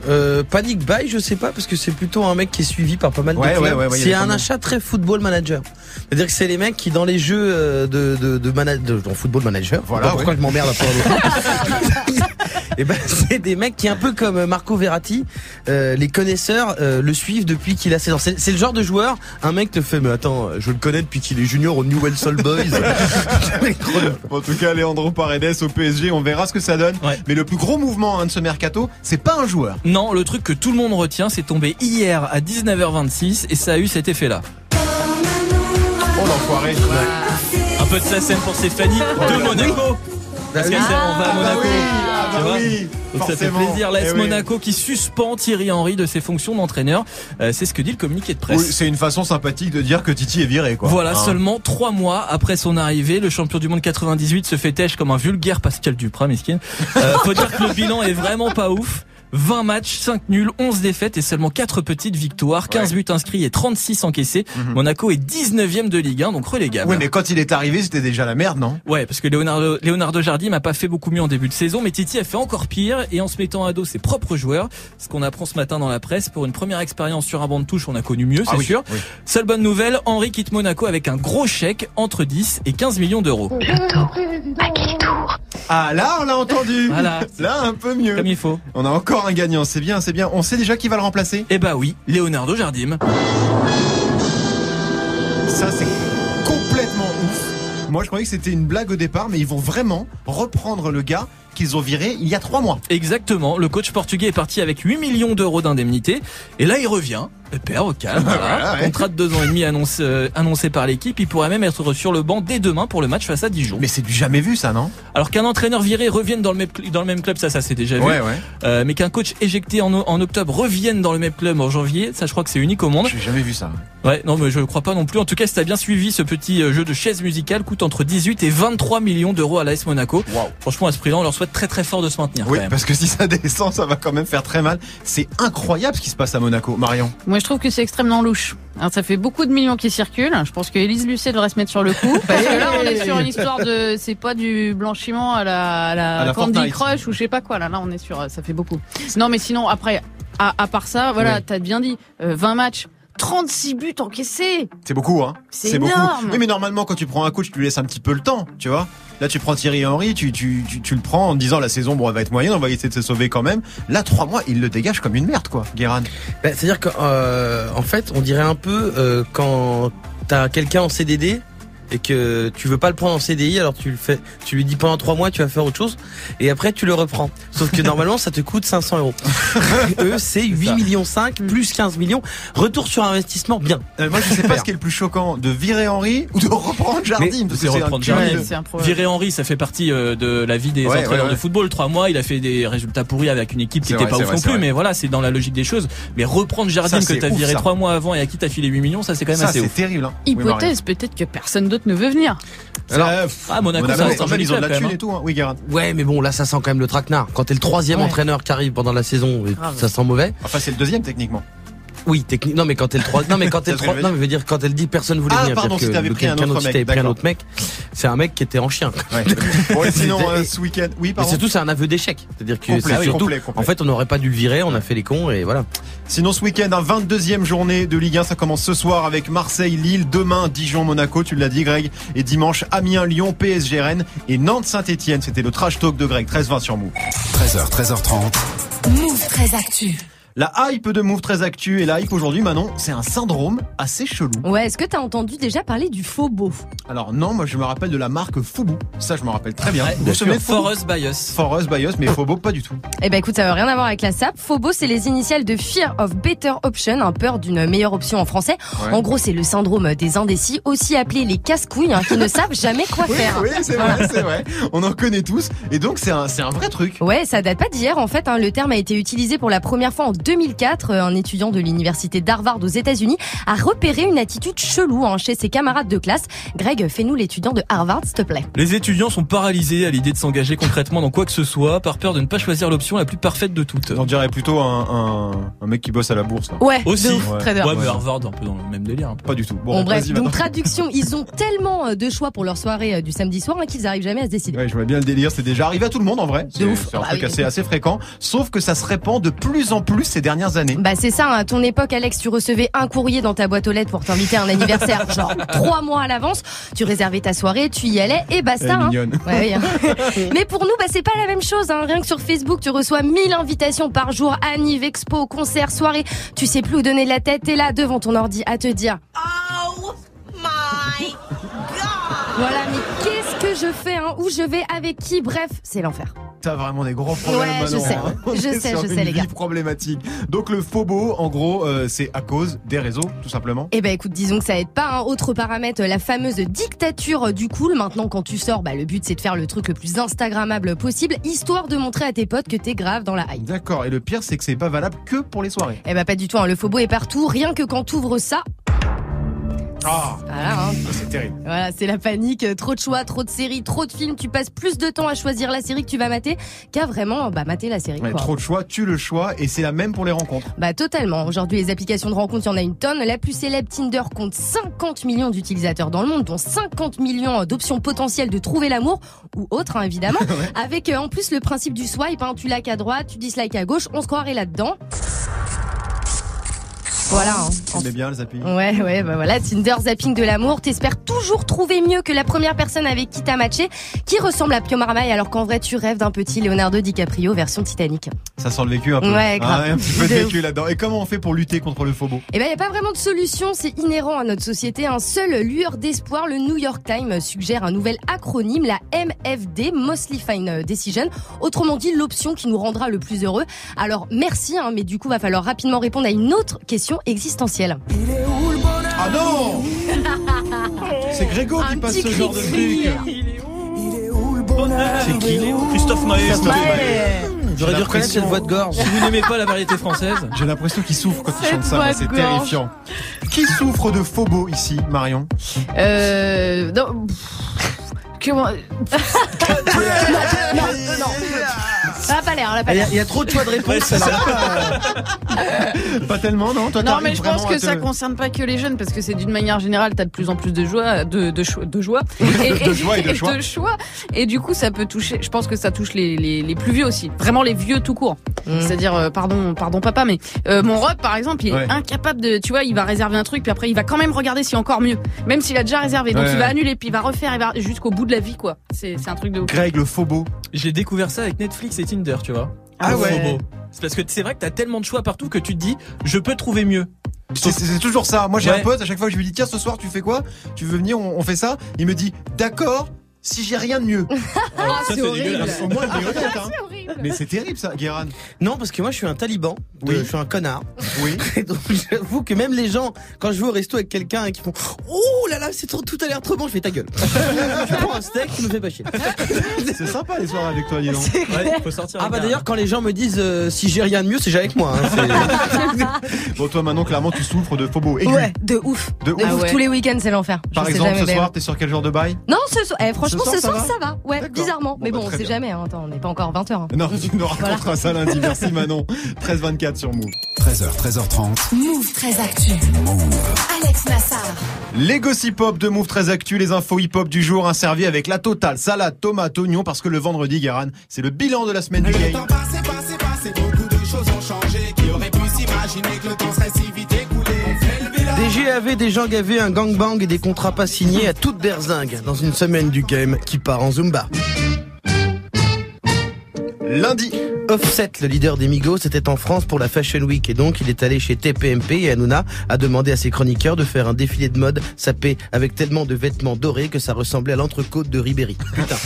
Speaker 6: Euh, Panic Buy, je sais pas, parce que c'est plutôt un mec qui est suivi par pas mal
Speaker 1: Ouais,
Speaker 6: de clubs.
Speaker 1: ouais, ouais,
Speaker 6: c'est un achat très football manager. C'est-à-dire que c'est les mecs qui, dans les jeux euh, de, de, de, de- dans football manager,
Speaker 1: Voilà,
Speaker 6: pourquoi je m'emmerde à parler. [LAUGHS] [LAUGHS] Et ben, c'est des mecs qui, un peu comme Marco Verratti, euh, les connaisseurs euh, le suivent depuis qu'il a 16 ans. C'est le genre de joueur, un mec te fait, mais attends, je le connais depuis qu'il est junior au Newell's Old Boys. [LAUGHS]
Speaker 1: En tout cas, Leandro Paredes au PSG, on verra ce que ça donne.
Speaker 2: Ouais.
Speaker 1: Mais le plus gros mouvement hein, de ce mercato, c'est pas un joueur.
Speaker 2: Non, le truc que tout le monde retient, c'est tombé hier à 19h26 et ça a eu cet effet-là.
Speaker 1: Oh l'enfoiré.
Speaker 2: Un peu de SACEM pour Stéphanie de Monaco. Parce qu'elle sait, on va à
Speaker 1: Ah bah
Speaker 2: Monaco.
Speaker 1: oui, ah
Speaker 2: Tu
Speaker 1: bah
Speaker 2: vois
Speaker 1: oui,
Speaker 2: Donc ça fait plaisir. L'AS
Speaker 1: Eh oui.
Speaker 2: Monaco qui suspend Thierry Henry de ses fonctions d'entraîneur. Euh, c'est ce que dit le communiqué de presse.
Speaker 1: Oui, c'est une façon sympathique de dire que Titi est viré, quoi.
Speaker 2: Voilà,
Speaker 1: Hein.
Speaker 2: seulement trois mois après son arrivée, le champion du monde 98 se fait têche comme un vulgaire Pascal Duprat, miskin. Euh, faut dire que le bilan est vraiment pas ouf. 20 matchs, 5 nuls, 11 défaites et seulement 4 petites victoires, 15 buts inscrits et 36 encaissés. Monaco est 19ème de Ligue 1, donc relégable.
Speaker 1: Mhm. Oui, mais quand il est arrivé, c'était déjà la merde, non?
Speaker 2: Ouais, parce que Leonardo, Leonardo Jardim n'a pas fait beaucoup mieux en début de saison, mais Titi a fait encore pire et en se mettant à dos ses propres joueurs. Ce qu'on apprend ce matin dans la presse, pour une première expérience sur un banc de touche, on a connu mieux, c'est
Speaker 1: Ah oui,
Speaker 2: sûr.
Speaker 1: oui.
Speaker 2: Seule bonne nouvelle, Henri quitte Monaco avec un gros chèque entre 10 et 15 millions d'euros.
Speaker 1: Ah là, on l'a entendu. [LAUGHS]
Speaker 2: Voilà.
Speaker 1: Là, un peu mieux.
Speaker 2: Comme il faut.
Speaker 1: On a encore un gagnant, c'est bien, c'est bien. On sait déjà qui va le remplacer
Speaker 2: Eh bah oui, Leonardo Jardim.
Speaker 1: Ça, c'est complètement ouf. Moi, je croyais que c'était une blague au départ, mais ils vont vraiment reprendre le gars qu'ils ont viré il y a trois mois.
Speaker 2: Exactement, le coach portugais est parti avec 8 millions d'euros d'indemnité et là il revient, père au calme, [LAUGHS] voilà.
Speaker 1: Ouais.
Speaker 2: contrat de deux ans et demi euh, annoncé par l'équipe, il pourrait même être sur le banc dès demain pour le match face à Dijon.
Speaker 1: Mais c'est du jamais vu, ça, non?
Speaker 2: Alors qu'un entraîneur viré revienne dans le même, dans le même club, ça, ça c'est déjà vu.
Speaker 1: ouais.
Speaker 2: Euh, mais qu'un coach éjecté en, en octobre revienne dans le même club en janvier, ça je crois que c'est unique au monde.
Speaker 1: J'ai jamais vu ça.
Speaker 2: Ouais, non mais je crois pas non plus. En tout cas, si t'as bien suivi, ce petit euh, jeu de chaise musicale coûte entre 18 et 23 millions d'euros à l'AS Monaco.
Speaker 1: Waouh.
Speaker 2: Franchement, à ce prix-là, on leur souhaite très très fort de se maintenir.
Speaker 1: Oui,
Speaker 2: quand même.
Speaker 1: parce que si ça [LAUGHS] descend, ça va quand même faire très mal. C'est incroyable ce qui se passe à Monaco, Marion.
Speaker 5: Moi, je trouve que c'est extrêmement louche. Alors, ça fait beaucoup de millions qui circulent. Je pense que Élise Lucet devrait se mettre sur le coup. [LAUGHS] Parce que là, on est sur une histoire de, c'est pas du blanchiment à la, à la,
Speaker 1: À la
Speaker 5: Candy
Speaker 1: Fortnite.
Speaker 5: Crush ou je sais pas quoi. Là, là, on est sur, ça fait beaucoup. Non, mais sinon, après, à, à part ça, voilà,
Speaker 1: Oui.
Speaker 5: t'as bien dit, euh, 20 matchs, 36 buts encaissés.
Speaker 1: C'est beaucoup, hein
Speaker 5: C'est
Speaker 1: beaucoup.
Speaker 5: énorme.
Speaker 1: Oui, mais normalement, quand tu prends un coach, tu lui laisses un petit peu le temps, tu vois. Là, tu prends Thierry Henry, tu, tu, tu, tu le prends en disant la saison, bon, elle va être moyenne, on va essayer de se sauver quand même. Là, trois mois, il le dégage comme une merde, quoi, Guéran.
Speaker 6: Ben, C'est-à-dire qu'en fait, on dirait un peu euh, quand t'as quelqu'un en CDD et que tu veux pas le prendre en CDI, alors tu le fais, tu lui dis pendant trois mois tu vas faire autre chose et après tu le reprends. Sauf que [LAUGHS] normalement ça te coûte 500 euros. [LAUGHS] Eux c'est 8 millions 5 plus 15 millions. Retour sur investissement bien.
Speaker 1: Euh, moi, je sais pas ce qui est le plus choquant, de virer Henry ou de reprendre Jardim. parce que un
Speaker 2: reprendre. Jardim.
Speaker 5: Un problème.
Speaker 2: Virer Henry, ça fait partie euh, de la vie des
Speaker 1: Ouais,
Speaker 2: entraîneurs
Speaker 1: ouais, ouais.
Speaker 2: de football. Trois mois, il a fait des résultats pourris avec une équipe qui
Speaker 1: C'est
Speaker 2: était
Speaker 1: vrai,
Speaker 2: pas ouf
Speaker 1: vrai,
Speaker 2: non plus.
Speaker 1: vrai.
Speaker 2: Mais voilà, c'est dans la logique des choses. Mais reprendre Jardim
Speaker 1: Ça,
Speaker 2: que t'as viré trois mois avant et à qui t'as filé 8 millions, ça c'est quand même
Speaker 1: Ça,
Speaker 2: assez
Speaker 1: c'est
Speaker 2: ouf.
Speaker 1: terrible. Hein.
Speaker 5: Hypothèse, peut-être que personne d'autre ne veut venir.
Speaker 1: Alors,
Speaker 2: Ah, Monaco, ça
Speaker 1: ils ont de la thune et tout. Hein. Oui, Garant.
Speaker 6: Ouais, mais bon, là, ça sent quand même le traquenard. Quand t'es le troisième
Speaker 5: Ouais.
Speaker 6: entraîneur qui arrive pendant la saison, ça sent mauvais.
Speaker 1: Enfin, c'est le deuxième techniquement.
Speaker 6: Oui, technique. Non, mais quand t'es le trois, non, mais quand [LAUGHS] t'es le
Speaker 1: C'est ce que
Speaker 6: trois, non, mais je veux dire, quand elle dit personne voulait
Speaker 1: Ah,
Speaker 6: venir,
Speaker 1: pardon, si t'avais
Speaker 6: que
Speaker 1: pris un autre mec,
Speaker 6: t'avais pris un autre mec, c'est un mec qui était en chien.
Speaker 1: Ouais. [LAUGHS] bon, et sinon, euh, ce week-end. Oui,
Speaker 6: Mais
Speaker 1: pardon.
Speaker 6: surtout, c'est un aveu d'échec. C'est-à-dire que
Speaker 1: Complet,
Speaker 6: c'est
Speaker 1: oui,
Speaker 6: surtout,
Speaker 1: complet, complet.
Speaker 6: en fait, on n'aurait pas dû le virer, on a fait les cons et voilà.
Speaker 1: Sinon, ce week-end, un 22e journée de Ligue 1. Ça commence ce soir avec Marseille-Lille. Demain, Dijon-Monaco. Tu l'as dit, Greg. Et dimanche, Amiens-Lyon, PSG Rennes et Nantes-Saint-Etienne. C'était le trash talk de Greg. 13-20 sur Move.
Speaker 3: 13h, 13h30.
Speaker 4: Move très actu.
Speaker 1: La hype de Move très actu. Et la hype aujourd'hui, Manon, c'est un syndrome assez chelou.
Speaker 9: Ouais, est-ce que t'as entendu déjà parler du faux beau?
Speaker 1: Alors, non, moi, je me rappelle de la marque Foubou. Ça, je me rappelle très bien.
Speaker 2: Ouais,
Speaker 1: Vous
Speaker 2: bien
Speaker 1: vous souvenez
Speaker 2: sûr,
Speaker 1: de Foubou
Speaker 2: For Us by Us.
Speaker 1: For Us by Us, mais Fobo, pas du tout.
Speaker 9: Eh ben écoute, ça veut rien à voir avec la SAP. Phobo, c'est les initiales de Fear of Better Option, un peur d'une meilleure option en français.
Speaker 1: Ouais.
Speaker 9: En gros, c'est le syndrome des indécis, aussi appelé les casse-couilles, hein, qui ne savent jamais quoi
Speaker 1: Oui,
Speaker 9: faire.
Speaker 1: oui, c'est vrai, c'est vrai. On en connaît tous. Et donc, c'est un, c'est un vrai truc.
Speaker 9: Ouais, ça date pas d'hier. En fait, hein, le terme a été utilisé pour la première fois en 2004. Un étudiant de l'université d'Harvard aux États-Unis a repéré une attitude chelou hein, chez ses camarades de classe. Greg, fais-nous l'étudiant de Harvard, s'il te plaît.
Speaker 2: Les étudiants sont paralysés à l'idée de s'engager concrètement dans quoi que ce soit, par peur de ne pas choisir l'option la plus parfaite de toutes.
Speaker 1: On dirait plutôt un, un, un mec qui bosse à la bourse. Là.
Speaker 9: Ouais,
Speaker 2: Aussi.
Speaker 9: de ouf,
Speaker 1: Ouais.
Speaker 9: très bien.
Speaker 2: Ouais, mais. Harvard, un peu dans le même délire. un peu.
Speaker 1: Pas du tout. Bon,
Speaker 9: Bon, bref,
Speaker 1: vas-y,
Speaker 9: donc
Speaker 1: maintenant.
Speaker 9: traduction, ils ont tellement euh, de choix pour leur soirée euh, du samedi soir hein, qu'ils arrivent jamais à se décider.
Speaker 1: Ouais, je vois bien le délire. C'est déjà arrivé à tout le monde en vrai. C'est
Speaker 9: ouf.
Speaker 1: c'est un
Speaker 9: Bah
Speaker 1: truc
Speaker 9: oui.
Speaker 1: assez, assez fréquent. Sauf que ça se répand de plus en plus ces dernières années.
Speaker 9: Bah c'est ça, hein. à ton époque Alex, tu recevais un courrier dans ta boîte aux lettres pour t'inviter à un anniversaire, [LAUGHS] genre trois mois à l'avance, tu réservais ta soirée, tu y allais et basta. hein.
Speaker 1: mignonne.
Speaker 9: Ouais, oui, hein. [LAUGHS] Mais pour nous, bah, c'est pas la même chose. Hein. Rien que sur Facebook, tu reçois 1000 invitations par jour, anniv, expo, concert, soirée. Tu sais plus où donner de la tête. T'es là devant ton ordi à te dire.
Speaker 4: Oh my
Speaker 9: Voilà, mais que je fais hein Où je vais Avec qui Bref, c'est l'enfer.
Speaker 1: T'as vraiment des gros problèmes
Speaker 9: Ouais, je sais.
Speaker 1: hein.
Speaker 9: Je [LAUGHS] sais, je sais, les gars.
Speaker 1: problématique. Donc le phobo, en gros, euh, c'est à cause des réseaux, tout simplement.
Speaker 9: Eh ben écoute, disons que ça aide pas. Hein. Autre paramètre, la fameuse dictature du cool. Maintenant, quand tu sors, bah, le but c'est de faire le truc le plus instagrammable possible, histoire de montrer à tes potes que t'es grave dans la hype.
Speaker 1: D'accord. Et le pire, c'est que c'est pas valable que pour les soirées.
Speaker 9: Eh ben pas du tout. Hein. Le phobo est partout. Rien que quand t'ouvres ça,
Speaker 1: Ah,
Speaker 9: voilà. Hein.
Speaker 1: c'est terrible.
Speaker 9: Voilà, c'est la panique. Trop de choix, trop de séries, trop de films. Tu passes plus de temps à choisir la série que tu vas mater qu'à vraiment bah, mater la série.
Speaker 1: Ouais,
Speaker 9: quoi.
Speaker 1: trop de choix, tu le choix, et c'est la même pour les rencontres.
Speaker 9: Bah totalement. Aujourd'hui, les applications de rencontres, il y en a une tonne. La plus célèbre Tinder compte 50 millions d'utilisateurs dans le monde, dont 50 millions d'options potentielles de trouver l'amour ou autre, hein, évidemment. [LAUGHS] Avec euh, en plus le principe du swipe. Hein, tu likes à droite, tu dislikes à gauche. On se croirait là-dedans. Voilà. hein.
Speaker 1: Bien le zapping?
Speaker 9: Ouais, ouais, bah voilà, Tinder zapping de l'amour. T'espères toujours trouver mieux que la première personne avec qui t'as matché, qui ressemble à Pio Marmaille, alors qu'en vrai, tu rêves d'un petit Leonardo DiCaprio version Titanic.
Speaker 1: Ça sent le vécu un peu.
Speaker 9: Ouais, grave.
Speaker 1: Ah, un petit peu de [LAUGHS] vécu là-dedans. Et comment on fait pour lutter contre le phobo
Speaker 9: Eh ben, y a pas vraiment de solution, c'est inhérent à notre société. Un seul lueur d'espoir, le New York Times suggère un nouvel acronyme, la MFD, Mostly Fine Decision. Autrement dit, l'option qui nous rendra le plus heureux. Alors, merci, hein, mais du coup, va falloir rapidement répondre à une autre question existentielle.
Speaker 1: Ah non [LAUGHS] C'est Grégo qui passe ce genre de truc.
Speaker 2: C'est qui Christophe Maé.
Speaker 6: J'aurais dû reconnaître cette voix de gorge.
Speaker 2: Si vous n'aimez pas la variété française,
Speaker 1: J'ai l'impression qu'il souffre quand il chante ça, c'est terrifiant. Qui souffre de phobo ici, Marion
Speaker 5: Euh, non, comment [LAUGHS] Non, non, non. Ça a pas l'air, elle a pas
Speaker 6: Il y,
Speaker 5: l'air.
Speaker 6: a- il y a trop de choix de réponse. [LAUGHS]
Speaker 1: Pas tellement, non Toi,
Speaker 5: Non, mais je pense que ça concerne pas que les jeunes, parce que c'est d'une manière générale, t'as de plus en plus de joie, de, de, cho- de joie. [LAUGHS]
Speaker 1: De joie et de choix.
Speaker 5: choix. Et du coup, ça peut toucher, je pense que ça touche les, les, les plus vieux aussi. Vraiment les vieux tout court.
Speaker 9: Mm.
Speaker 5: C'est-à-dire, euh, pardon, pardon papa, mais euh, mon rock, par exemple, il est incapable de, tu vois, il va réserver un truc, puis après, il va quand même regarder s'il y a encore mieux. Même s'il a déjà réservé. Donc,
Speaker 1: Ouais,
Speaker 5: il va annuler, puis il va refaire, il va jusqu'au bout de la vie, quoi. C'est c'est un truc de ouf.
Speaker 1: Greg, le phobo.
Speaker 2: j'ai découvert ça avec Netflix et Tinder, tu vois.
Speaker 1: Ah ouais.
Speaker 2: C'est parce que c'est vrai que t'as tellement de choix partout que tu te dis, je peux trouver mieux.
Speaker 1: C'est c'est toujours ça. Moi, j'ai
Speaker 2: Ouais.
Speaker 1: un pote, à chaque fois que je lui dis, tiens, ce soir, tu fais quoi? Tu veux venir, on, on fait ça? Il me dit, d'accord, si j'ai rien de mieux. [LAUGHS]
Speaker 5: Ah,
Speaker 2: Ça,
Speaker 5: c'est
Speaker 2: dégueulasse.
Speaker 1: Au moins, hein.
Speaker 5: Horrible.
Speaker 1: Mais c'est terrible, ça, Guéran.
Speaker 6: Non, parce que moi je suis un taliban. de-
Speaker 1: Oui.
Speaker 6: Je suis un connard.
Speaker 1: Oui. [LAUGHS]
Speaker 6: Et donc j'avoue que même les gens, quand je vais au resto avec quelqu'un et qui font Oh là là, c'est trop, tout a l'air trop bon, je fais ta gueule. [LAUGHS] je prends un steak, tu me fais pas chier.
Speaker 1: C'est sympa les soirs avec toi, dis donc.
Speaker 2: Ouais, faut sortir.
Speaker 6: Ah bah d'ailleurs quand les gens me disent euh, si j'ai rien de mieux, c'est jamais avec moi. hein, c'est-
Speaker 1: Bon, toi, maintenant, clairement, tu souffres de phobos aigus.
Speaker 9: Ouais, de ouf.
Speaker 1: De
Speaker 9: De
Speaker 1: ouf.
Speaker 5: Ah
Speaker 9: ouf.
Speaker 5: ouais.
Speaker 9: Tous les week-ends, c'est l'enfer. Je
Speaker 1: Par
Speaker 9: sais
Speaker 1: exemple,
Speaker 9: jamais
Speaker 1: ce soir, t'es sur quel genre de bail?
Speaker 9: Non, ce soir, eh, franchement,
Speaker 1: Ce soir,
Speaker 9: ce
Speaker 1: ça
Speaker 9: soir,
Speaker 1: va
Speaker 9: ça va. Ouais, bizarrement.
Speaker 1: Bon,
Speaker 9: Mais
Speaker 1: bah,
Speaker 9: bon,
Speaker 1: très
Speaker 9: c'est
Speaker 1: bien.
Speaker 9: jamais. hein. Attends, on n'est pas encore 20h.
Speaker 1: Non, tu nous raconteras ça lundi. Merci Manon. 13-24 sur Move.
Speaker 3: 13h, 13h30.
Speaker 4: Move très actu. Alex Nassar.
Speaker 1: Les gossip hop de Move très actu, les infos hip hop du jour, un servi avec la totale, salade, tomate, oignon, parce que le vendredi, Guéran, c'est le bilan de la semaine du game.
Speaker 6: GAV, des gens gavés, un gangbang et des contrats pas signés à toute berzingue dans une semaine du game qui part en Zumba.
Speaker 1: Lundi,
Speaker 6: Offset, le leader des Migos, était en France pour la Fashion Week et donc il est allé chez TPMP et Hanouna a demandé à ses chroniqueurs de faire un défilé de mode sapé avec tellement de vêtements dorés que ça ressemblait à l'entrecôte de Ribéry. Putain,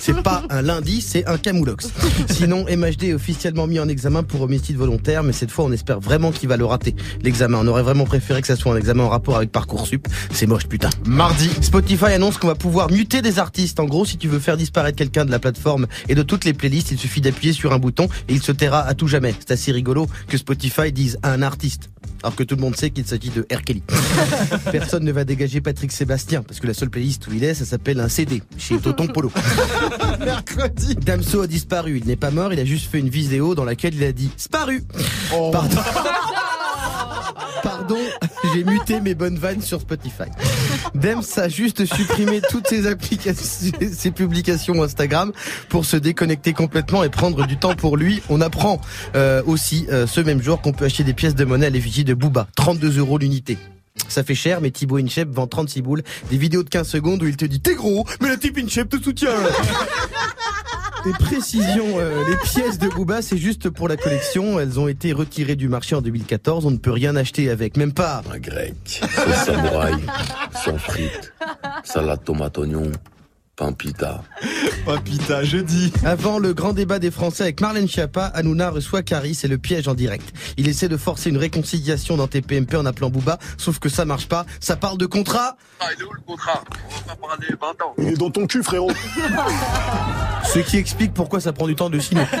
Speaker 6: c'est pas un lundi, c'est un camoulox. Sinon, MHD est officiellement mis en examen pour homicide volontaire, mais cette fois on espère vraiment qu'il va le rater. L'examen, on aurait vraiment préféré que ça soit un examen en rapport avec Parcoursup. C'est moche, putain.
Speaker 1: mardi,
Speaker 6: Spotify annonce qu'on va pouvoir muter des artistes. En gros, si tu veux faire disparaître quelqu'un de la plateforme et de toutes les playlists, il suffit d'appuyer sur un bouton et il se taira à tout jamais. C'est assez rigolo que Spotify dise à un artiste. Alors que tout le monde sait qu'il s'agit de R. Kelly. [LAUGHS] Personne ne va dégager Patrick Sébastien, parce que la seule playlist où il est, ça s'appelle un CD, chez Toton Polo. [LAUGHS]
Speaker 1: mercredi.
Speaker 6: Damso a disparu, il n'est pas mort, il a juste fait une vidéo dans laquelle il a dit « Sparu ».
Speaker 1: Oh.
Speaker 6: Pardon. [LAUGHS] J'ai muté mes bonnes vannes sur Spotify. Dems a juste supprimé toutes ses applications, ses publications Instagram pour se déconnecter complètement et prendre du temps pour lui. On apprend euh, aussi euh, ce même jour qu'on peut acheter des pièces de monnaie à l'effigie de Booba, 32 euros l'unité. Ça fait cher, mais Thibaut Inchep vend 36 boules. Des vidéos de 15 secondes où il te dit T'es gros, mais le type Inchep te soutient Des précisions, euh, les pièces de Booba, c'est juste pour la collection. Elles ont été retirées du marché en 2014. On ne peut rien acheter avec, même pas.
Speaker 11: Un grec, un samouraï, sans frites, salade tomate oignon, pain pita.
Speaker 1: Oh putain, jeudi.
Speaker 6: Avant le grand débat des Français avec Marlène Schiappa, Hanouna reçoit Caris et le piège en direct. Il essaie de forcer une réconciliation dans TPMP en appelant Booba, sauf que ça marche pas. Ça parle de contrat.
Speaker 11: Ah, il est où le contrat? On va pas parler 20 ans.
Speaker 12: Il est dans ton cul, frérot. [LAUGHS]
Speaker 6: Ce qui explique pourquoi ça prend du temps de signer. [LAUGHS]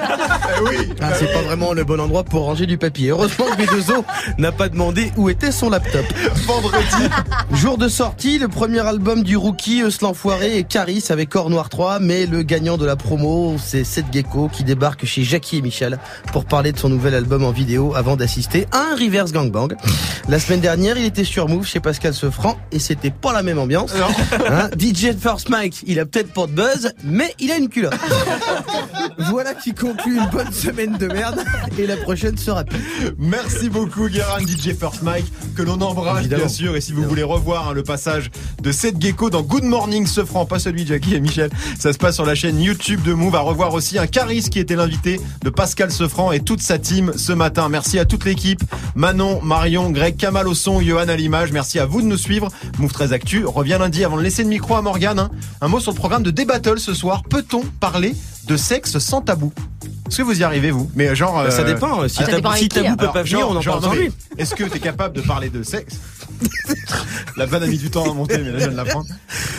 Speaker 1: Eh oui.
Speaker 6: Ah, c'est pas vraiment le bon endroit pour ranger du papier. Heureusement que B2O [LAUGHS] n'a pas demandé où était son laptop.
Speaker 1: Vendredi,
Speaker 6: Jour de sortie, le premier album du rookie, Eus l'Enfoiré et Caris avec Cor Noir 3, mais le gagnant de la promo, c'est Seth Gecko qui débarque chez Jackie et Michel pour parler de son nouvel album en vidéo avant d'assister à un reverse gangbang. La semaine dernière, il était sur Move chez Pascal Sefranc et c'était pas la même ambiance. Hein, DJ First Mike, il a peut-être pas de buzz, mais il a une culotte. voilà qui conclut une bonne semaine de merde et la prochaine sera pire.
Speaker 1: merci beaucoup Guéran, DJ First Mike, que l'on embrasse
Speaker 6: Évidemment.
Speaker 1: bien sûr. Et si vous voulez revoir hein, le passage de Seth Gecko dans Good Morning ce franc, pas celui de Jackie et Michel, ça se passe sur la chaîne YouTube de Move. À revoir aussi un Caris qui était l'invité de Pascal Sefranc et toute sa team ce matin. Merci à toute l'équipe, Manon, Marion, Greg, Kamal au son, Johan à l'image. Merci à vous de nous suivre. Move très actu revient lundi avant de laisser le micro à Morgane. hein. Un mot sur le programme de Débattle ce soir. Peut-on parler de sexe sans tabou? Est-ce que vous y arrivez vous? Mais genre
Speaker 6: Bah, ça
Speaker 1: euh,
Speaker 6: dépend. Si, Tabou-
Speaker 9: avec
Speaker 6: si Tabou
Speaker 9: hein.
Speaker 6: peut pas
Speaker 1: alors,
Speaker 6: venir,
Speaker 1: genre-
Speaker 6: on en
Speaker 1: genre,
Speaker 6: parle sans
Speaker 1: non,
Speaker 6: lui.
Speaker 1: Est-ce que tu es capable de parler de sexe? [LAUGHS] La vanne a mis du temps à monter, mais là je viens de l'apprendre.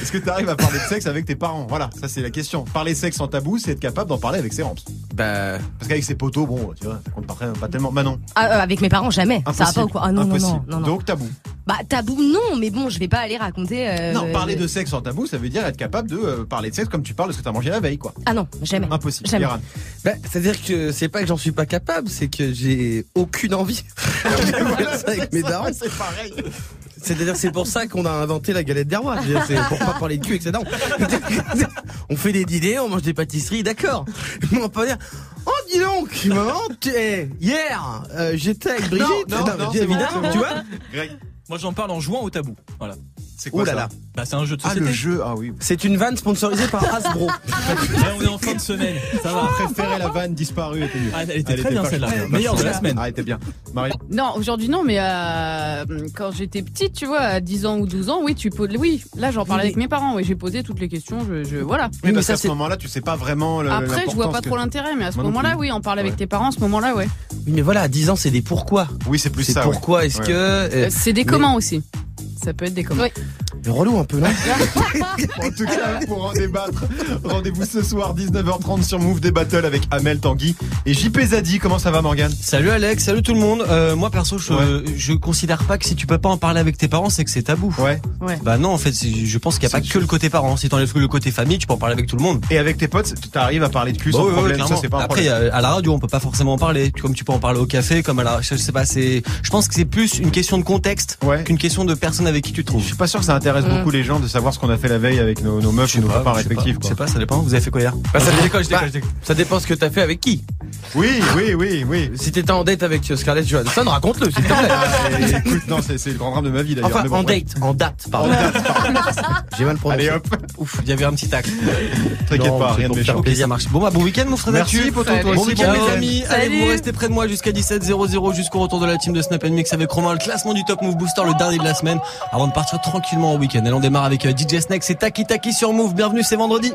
Speaker 1: Est-ce que tu arrives à parler de sexe avec tes parents? Voilà, ça c'est la question. Parler sexe sans tabou, c'est être capable d'en parler avec ses ramps.
Speaker 6: Bah,
Speaker 1: Parce qu'avec ses potos, bon, tu vois, ça compte pas, pas tellement. Manon,
Speaker 9: Ah, euh, avec mes parents, jamais. Ça va
Speaker 1: impossible.
Speaker 9: pas ou quoi? Ah non, non,
Speaker 1: impossible.
Speaker 9: non, non, non.
Speaker 1: Donc tabou.
Speaker 9: Bah, tabou, non, mais bon, je vais pas aller raconter. euh,
Speaker 1: non, parler de sexe sans tabou, ça veut dire être capable de euh, parler de sexe comme tu parles de ce que t'as mangé la veille, quoi.
Speaker 9: Ah non, jamais.
Speaker 1: Impossible.
Speaker 9: Jamais.
Speaker 6: Bah c'est-à-dire que c'est pas que j'en suis pas capable, c'est que j'ai aucune envie [LAUGHS] de faire ça avec mes darons.
Speaker 1: C'est pareil.
Speaker 6: C'est-à-dire c'est pour ça qu'on a inventé la galette des rois. C'est pour pas [LAUGHS] parler de cul darons. [LAUGHS] On fait des dîners, on mange des pâtisseries, d'accord. Mais on va pas dire Oh dis donc, maman, hier euh, j'étais avec Brigitte.
Speaker 1: non, non, bon,
Speaker 6: évidemment,
Speaker 1: bon.
Speaker 6: tu vois
Speaker 1: Greg.
Speaker 2: Moi, j'en parle en jouant au tabou. Voilà.
Speaker 1: C'est quoi
Speaker 6: Ouh là
Speaker 1: ça
Speaker 6: là.
Speaker 2: Bah, c'est un jeu de
Speaker 1: Ah,
Speaker 2: société.
Speaker 1: le jeu, ah oui.
Speaker 6: C'est une vanne sponsorisée par Hasbro. [LAUGHS]
Speaker 2: Là, on est en fin de semaine. Ça va.
Speaker 1: Je préférais la vanne disparue. était mieux.
Speaker 2: Ah, elle était très bien, celle-là. Meilleure de la semaine.
Speaker 1: bien. Ah, elle était bien. Marie.
Speaker 5: Non, aujourd'hui non, mais euh, quand j'étais petite, tu vois, à 10 ans ou 12 ans, oui, tu poses. Oui, là j'en parlais
Speaker 6: Oui,
Speaker 5: avec mes parents, oui, j'ai posé toutes les questions, je, je voilà.
Speaker 1: Oui,
Speaker 6: mais
Speaker 1: parce
Speaker 6: ça,
Speaker 1: qu'à ce
Speaker 6: c'est-
Speaker 1: moment-là, tu sais pas vraiment le.
Speaker 5: Après, je vois pas trop l'intérêt, mais à ce
Speaker 1: Moi non
Speaker 5: moment-là,
Speaker 1: plus.
Speaker 5: oui, en parle avec
Speaker 1: Ouais.
Speaker 5: tes parents, à ce moment-là, ouais.
Speaker 6: Oui, mais voilà, à 10 ans, c'est des pourquoi.
Speaker 1: Oui, c'est plus
Speaker 6: C'est
Speaker 1: ça. ouais.
Speaker 6: pourquoi est-ce que. euh,
Speaker 5: Euh, C'est des
Speaker 6: mais-
Speaker 5: comment aussi. Ça peut être des comment.
Speaker 6: mais relou un peu, non [LAUGHS]
Speaker 1: En tout cas, pour en débattre, rendez-vous ce soir 19h30 sur Move des Battles avec Amel Tanguy et JP Zadi. Comment ça va, Morgan
Speaker 13: Salut Alex, salut tout le monde. Euh, moi perso, je,
Speaker 1: Ouais.
Speaker 13: je considère pas que si tu peux pas en parler avec tes parents, c'est que c'est tabou.
Speaker 1: Ouais.
Speaker 5: Ouais.
Speaker 13: Bah non, en fait, je pense qu'il y a pas que le côté parent. Si t'enlèves que le côté famille, tu peux en parler avec tout le monde.
Speaker 1: Et avec tes potes, tu arrives à parler de cul
Speaker 13: Bah
Speaker 1: sans
Speaker 13: ouais, ouais,
Speaker 1: problème. ça,
Speaker 13: clairement.
Speaker 1: c'est pas un
Speaker 13: Après,
Speaker 1: problème.
Speaker 13: à à la radio, on peut pas forcément en parler. Comme tu peux en parler au café, comme à la, je sais pas, c'est, je pense que c'est plus une question de contexte
Speaker 1: Ouais.
Speaker 13: qu'une question de personne avec qui tu te
Speaker 1: Je suis pas sûr que ça intéresse
Speaker 5: Mm.
Speaker 1: beaucoup les gens de savoir ce qu'on a fait la veille avec nos, nos meufs
Speaker 13: sais
Speaker 1: nos
Speaker 13: pas,
Speaker 1: copains respectifs.
Speaker 13: Je sais pas, ça dépend. Vous avez fait quoi hier
Speaker 6: Bah, ça,
Speaker 13: je déconne, je déconne.
Speaker 6: ça dépend ce que t'as fait avec qui.
Speaker 1: Oui, oui, oui, oui.
Speaker 6: Si t'étais en date avec Scarlett Johansson, raconte-le, s'il te plaît.
Speaker 1: Euh, écoute, non, c'est le grand drame de ma vie d'ailleurs.
Speaker 6: Enfin,
Speaker 1: mais bon,
Speaker 6: en
Speaker 1: bref.
Speaker 6: date, en date, pardon. J'ai mal prononcé.
Speaker 1: Allez hop,
Speaker 13: Ouf, il y avait un petit tac.
Speaker 1: t'inquiète pas, rien de méchant.
Speaker 13: Ok, ça marche. Bon bah bon week-end, mon frère.
Speaker 1: Merci, poto, toi.
Speaker 13: Bon week-end les amis, allez vous restez près de moi jusqu'à 17h00 jusqu'au retour de la team de Snap Mix avec Romain, le classement du Top Move Booster, le dernier de la semaine, avant de partir tranquillement au week-end. Et on démarre avec euh, DJ Snake, c'est Taki Taki sur Move, bienvenue, c'est vendredi.